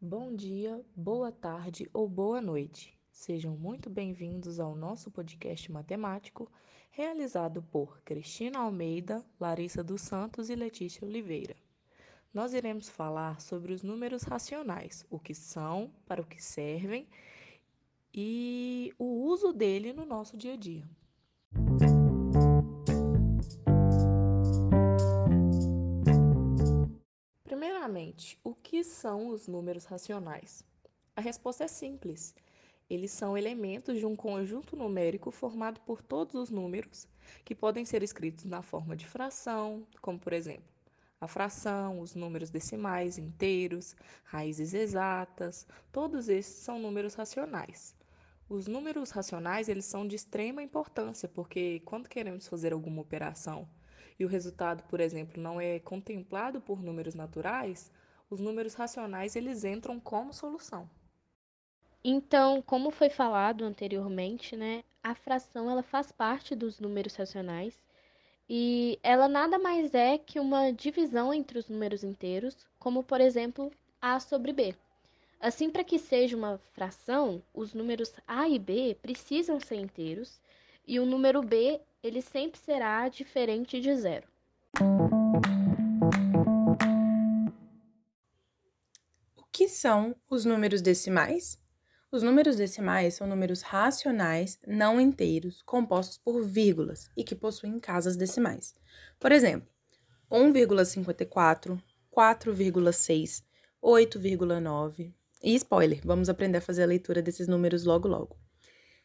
Bom dia, boa tarde ou boa noite. Sejam muito bem-vindos ao nosso podcast matemático, realizado por Cristina Almeida, Larissa dos Santos e Letícia Oliveira. Nós iremos falar sobre os números racionais, o que são, para o que servem e o uso dele no nosso dia a dia. Primeiramente, o que são os números racionais? A resposta é simples. Eles são elementos de um conjunto numérico formado por todos os números, que podem ser escritos na forma de fração, como por exemplo, a fração, os números decimais inteiros, raízes exatas, todos esses são números racionais. Os números racionais, eles são de extrema importância, porque quando queremos fazer alguma operação e o resultado, por exemplo, não é contemplado por números naturais, os números racionais eles entram como solução. Então, como foi falado anteriormente, né, a fração ela faz parte dos números racionais e ela nada mais é que uma divisão entre os números inteiros, como por exemplo a sobre b. Assim, para que seja uma fração, os números a e b precisam ser inteiros e o número b ele sempre será diferente de zero. O que são os números decimais? Os números decimais são números racionais não inteiros compostos por vírgulas e que possuem casas decimais. Por exemplo, 1,54, 4,6, 8,9. E spoiler, vamos aprender a fazer a leitura desses números logo logo.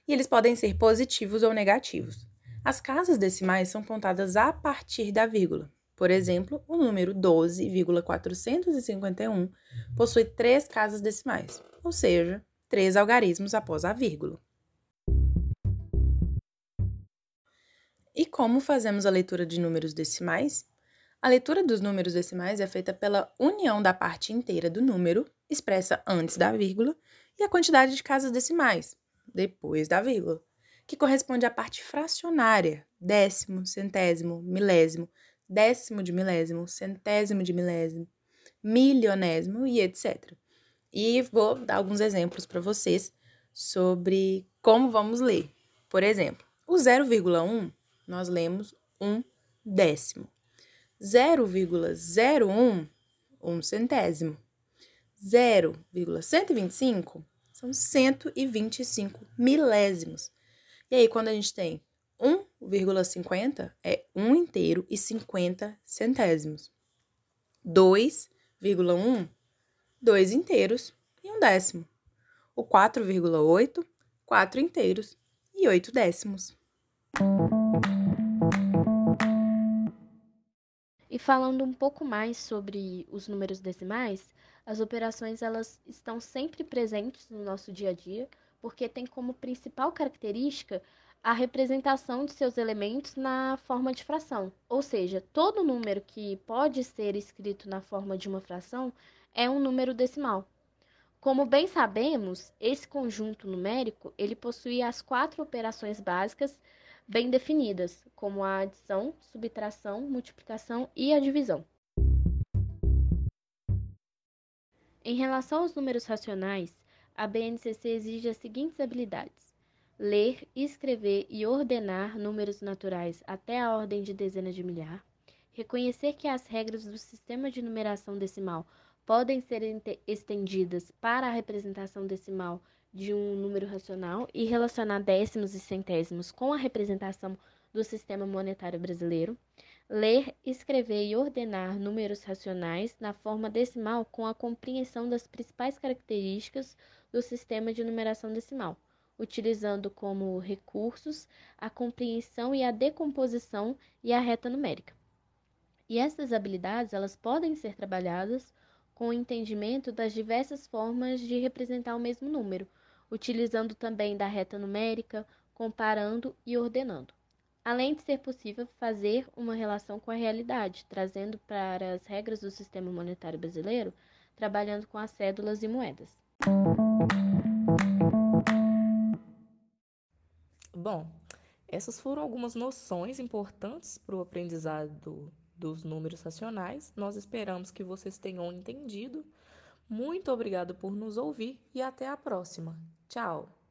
E eles podem ser positivos ou negativos. As casas decimais são contadas a partir da vírgula. Por exemplo, o número 12,451 possui três casas decimais, ou seja, três algarismos após a vírgula. E como fazemos a leitura de números decimais? A leitura dos números decimais é feita pela união da parte inteira do número, expressa antes da vírgula, e a quantidade de casas decimais, depois da vírgula, que corresponde à parte fracionária, décimo, centésimo, milésimo, décimo de milésimo, centésimo de milésimo, milionésimo e etc. E vou dar alguns exemplos para vocês sobre como vamos ler. Por exemplo, o 0,1 nós lemos um décimo. 0,01, um centésimo. 0,125 são 125 milésimos. E aí, quando a gente tem 1,50, é 1 inteiro e 50 centésimos. 2,1 dois inteiros e um décimo. O 4,8, quatro inteiros e oito décimos. E falando um pouco mais sobre os números decimais, as operações elas estão sempre presentes no nosso dia a dia, porque tem como principal característica a representação de seus elementos na forma de fração. Ou seja, todo número que pode ser escrito na forma de uma fração é um número decimal. Como bem sabemos, esse conjunto numérico ele possui as quatro operações básicas bem definidas, como a adição, subtração, multiplicação e a divisão. Em relação aos números racionais, a BNCC exige as seguintes habilidades: ler, escrever e ordenar números naturais até a ordem de dezenas de milhar, reconhecer que as regras do sistema de numeração decimal podem ser estendidas para a representação decimal de um número racional e relacionar décimos e centésimos com a representação do sistema monetário brasileiro, ler, escrever e ordenar números racionais na forma decimal com a compreensão das principais características do sistema de numeração decimal, utilizando como recursos a compreensão e a decomposição e a reta numérica. E essas habilidades, elas podem ser trabalhadas com o entendimento das diversas formas de representar o mesmo número, utilizando também da reta numérica, comparando e ordenando. Além de ser possível fazer uma relação com a realidade, trazendo para as regras do sistema monetário brasileiro, trabalhando com as cédulas e moedas. Bom, essas foram algumas noções importantes para o aprendizado dos números racionais. Nós esperamos que vocês tenham entendido. Muito obrigado por nos ouvir e até a próxima. Tchau!